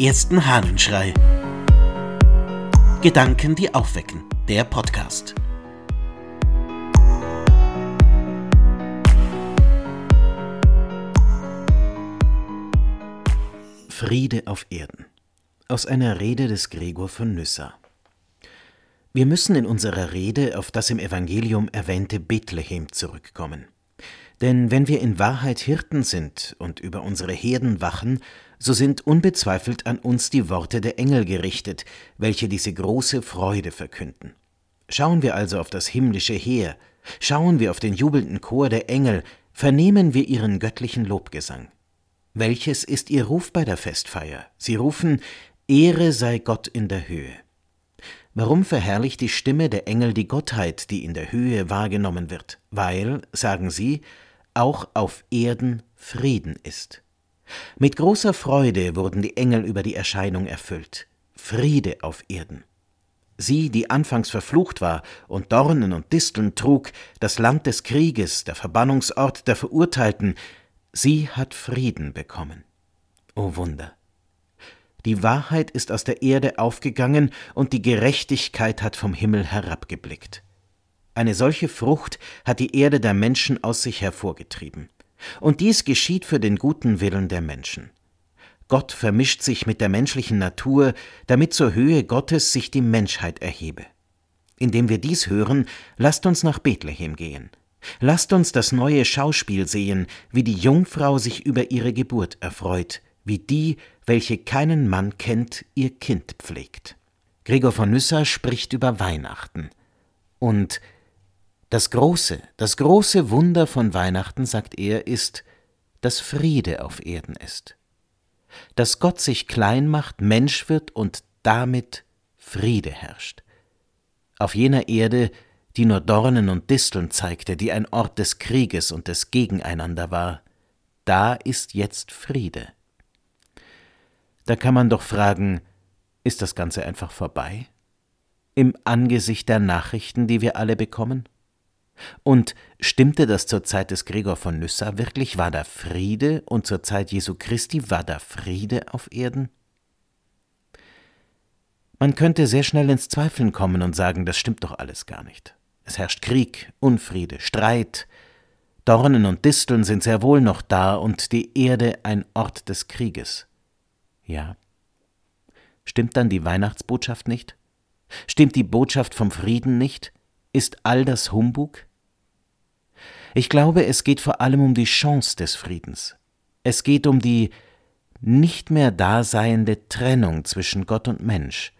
ersten Hahnenschrei. Gedanken, die aufwecken. Der Podcast. Friede auf Erden. Aus einer Rede des Gregor von Nyssa. Wir müssen in unserer Rede auf das im Evangelium erwähnte Bethlehem zurückkommen. Denn wenn wir in Wahrheit Hirten sind und über unsere Herden wachen, so sind unbezweifelt an uns die Worte der Engel gerichtet, welche diese große Freude verkünden. Schauen wir also auf das himmlische Heer, schauen wir auf den jubelnden Chor der Engel, vernehmen wir ihren göttlichen Lobgesang. Welches ist ihr Ruf bei der Festfeier? Sie rufen Ehre sei Gott in der Höhe. Warum verherrlicht die Stimme der Engel die Gottheit, die in der Höhe wahrgenommen wird? Weil, sagen sie, auch auf Erden Frieden ist. Mit großer Freude wurden die Engel über die Erscheinung erfüllt. Friede auf Erden. Sie, die anfangs verflucht war und Dornen und Disteln trug, das Land des Krieges, der Verbannungsort der Verurteilten, sie hat Frieden bekommen. O Wunder! Die Wahrheit ist aus der Erde aufgegangen und die Gerechtigkeit hat vom Himmel herabgeblickt. Eine solche Frucht hat die Erde der Menschen aus sich hervorgetrieben. Und dies geschieht für den guten Willen der Menschen. Gott vermischt sich mit der menschlichen Natur, damit zur Höhe Gottes sich die Menschheit erhebe. Indem wir dies hören, lasst uns nach Bethlehem gehen. Lasst uns das neue Schauspiel sehen, wie die Jungfrau sich über ihre Geburt erfreut, wie die, welche keinen Mann kennt, ihr Kind pflegt. Gregor von Nyssa spricht über Weihnachten. Und das große, das große Wunder von Weihnachten, sagt er, ist, dass Friede auf Erden ist. Dass Gott sich klein macht, Mensch wird und damit Friede herrscht. Auf jener Erde, die nur Dornen und Disteln zeigte, die ein Ort des Krieges und des Gegeneinander war, da ist jetzt Friede. Da kann man doch fragen, ist das Ganze einfach vorbei? Im Angesicht der Nachrichten, die wir alle bekommen? Und stimmte das zur Zeit des Gregor von Nyssa wirklich? War da Friede und zur Zeit Jesu Christi war da Friede auf Erden? Man könnte sehr schnell ins Zweifeln kommen und sagen, das stimmt doch alles gar nicht. Es herrscht Krieg, Unfriede, Streit, Dornen und Disteln sind sehr wohl noch da und die Erde ein Ort des Krieges. Ja. Stimmt dann die Weihnachtsbotschaft nicht? Stimmt die Botschaft vom Frieden nicht? Ist all das Humbug? Ich glaube, es geht vor allem um die Chance des Friedens. Es geht um die nicht mehr daseiende Trennung zwischen Gott und Mensch,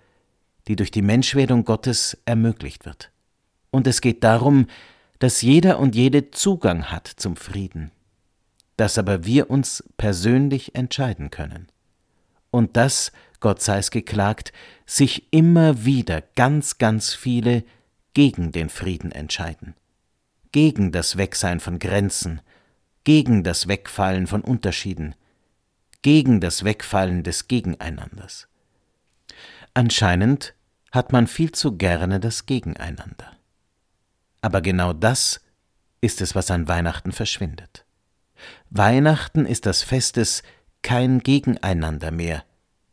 die durch die Menschwerdung Gottes ermöglicht wird. Und es geht darum, dass jeder und jede Zugang hat zum Frieden, dass aber wir uns persönlich entscheiden können. Und dass, Gott sei es geklagt, sich immer wieder ganz, ganz viele gegen den Frieden entscheiden gegen das Wegsein von Grenzen, gegen das Wegfallen von Unterschieden, gegen das Wegfallen des Gegeneinanders. Anscheinend hat man viel zu gerne das Gegeneinander. Aber genau das ist es, was an Weihnachten verschwindet. Weihnachten ist das Fest des kein Gegeneinander mehr,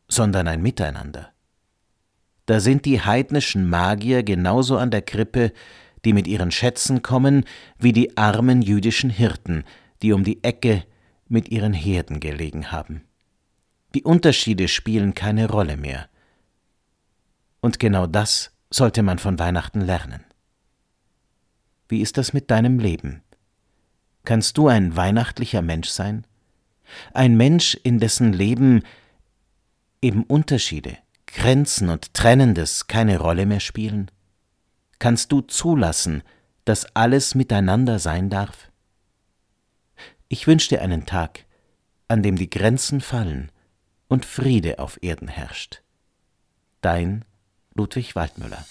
sondern ein Miteinander. Da sind die heidnischen Magier genauso an der Krippe die mit ihren Schätzen kommen, wie die armen jüdischen Hirten, die um die Ecke mit ihren Herden gelegen haben. Die Unterschiede spielen keine Rolle mehr. Und genau das sollte man von Weihnachten lernen. Wie ist das mit deinem Leben? Kannst du ein weihnachtlicher Mensch sein? Ein Mensch, in dessen Leben eben Unterschiede, Grenzen und Trennendes keine Rolle mehr spielen? Kannst du zulassen, dass alles miteinander sein darf? Ich wünsche dir einen Tag, an dem die Grenzen fallen und Friede auf Erden herrscht. Dein Ludwig Waldmüller